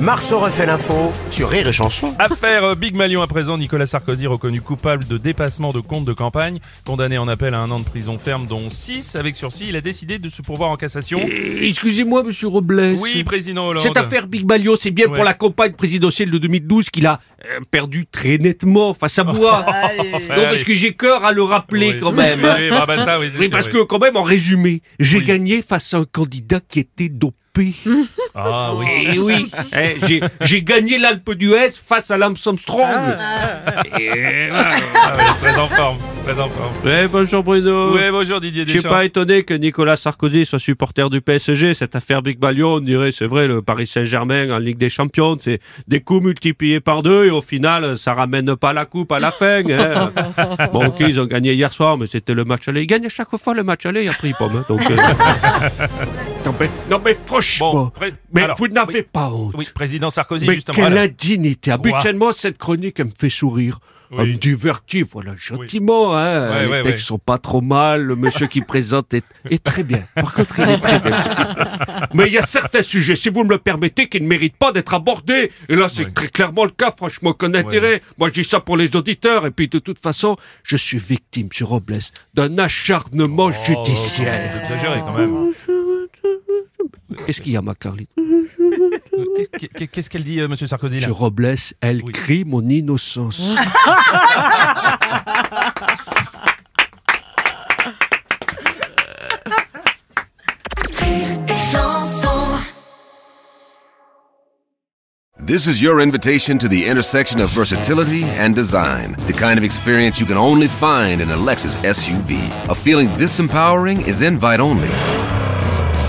Marceau refait l'info sur Rire et Chanson. Affaire euh, Big Malion à présent, Nicolas Sarkozy reconnu coupable de dépassement de compte de campagne, condamné en appel à un an de prison ferme dont 6 avec sursis, il a décidé de se pourvoir en cassation. Eh, Excusez-moi, monsieur Robles. Oui, président Hollande. Cette affaire Big Malion, c'est bien Ouais. pour la campagne présidentielle de 2012 qu'il a euh, perdu très nettement face à moi. non, parce que j'ai cœur à le rappeler Oui. quand même. Oui, bah, bah, ça, oui, c'est Oui, sûr, parce oui. que quand même, en résumé, j'ai Oui. gagné face à un candidat qui était dopé. Ah oui. Et oui, eh, j'ai- j'ai gagné l'Alpe d'Huez face à l'Amsterdam Strong. Et voilà. Ah très en forme, très en forme. Ouais, bonjour Bruno. Oui, bonjour Didier Je suis Deschamps. pas étonné que Nicolas Sarkozy soit supporter du PSG. Cette affaire Big Malion, on dirait, c'est vrai, le Paris Saint-Germain en Ligue des Champions, c'est des coups multipliés par deux et au final, ça ramène pas la coupe à la fin. hein. bon, ok, ils ont gagné hier soir, mais c'était le match aller. Ils gagnent à chaque fois le match aller, après ils pomme. hein. Donc, euh, non, mais, non, mais franchement, Bon, pré- mais alors, vous n'avez oui. pas honte. Oui, président Sarkozy, Mais justement. quelle alors. indignité Habituellement, cette chronique, elle me fait sourire. Oui. Elle me divertit, voilà, gentiment. Hein. Ouais, Les ouais, textes ouais. sont pas trop mal. Le monsieur qui présente est, est très bien. Par contre, il est très bien. Mais il y a certains sujets, si vous me le permettez, qui ne méritent pas d'être abordés. Et là, c'est très clairement le cas. Franchement, aucun intérêt. Moi, je dis ça pour les auditeurs. Et puis, de toute façon, je suis victime, sur Robles, d'un acharnement Oh, judiciaire. vous exagérez quand même. Qu'est-ce qu'il y a, ma Carlite Qu'est-ce- qu'elle dit, euh, monsieur Sarkozy là Sur Robles, elle Oui. crie mon innocence. This is your invitation to the intersection of versatility and design. The kind of experience you can only find in a Lexus SUV. A feeling this empowering is invite only.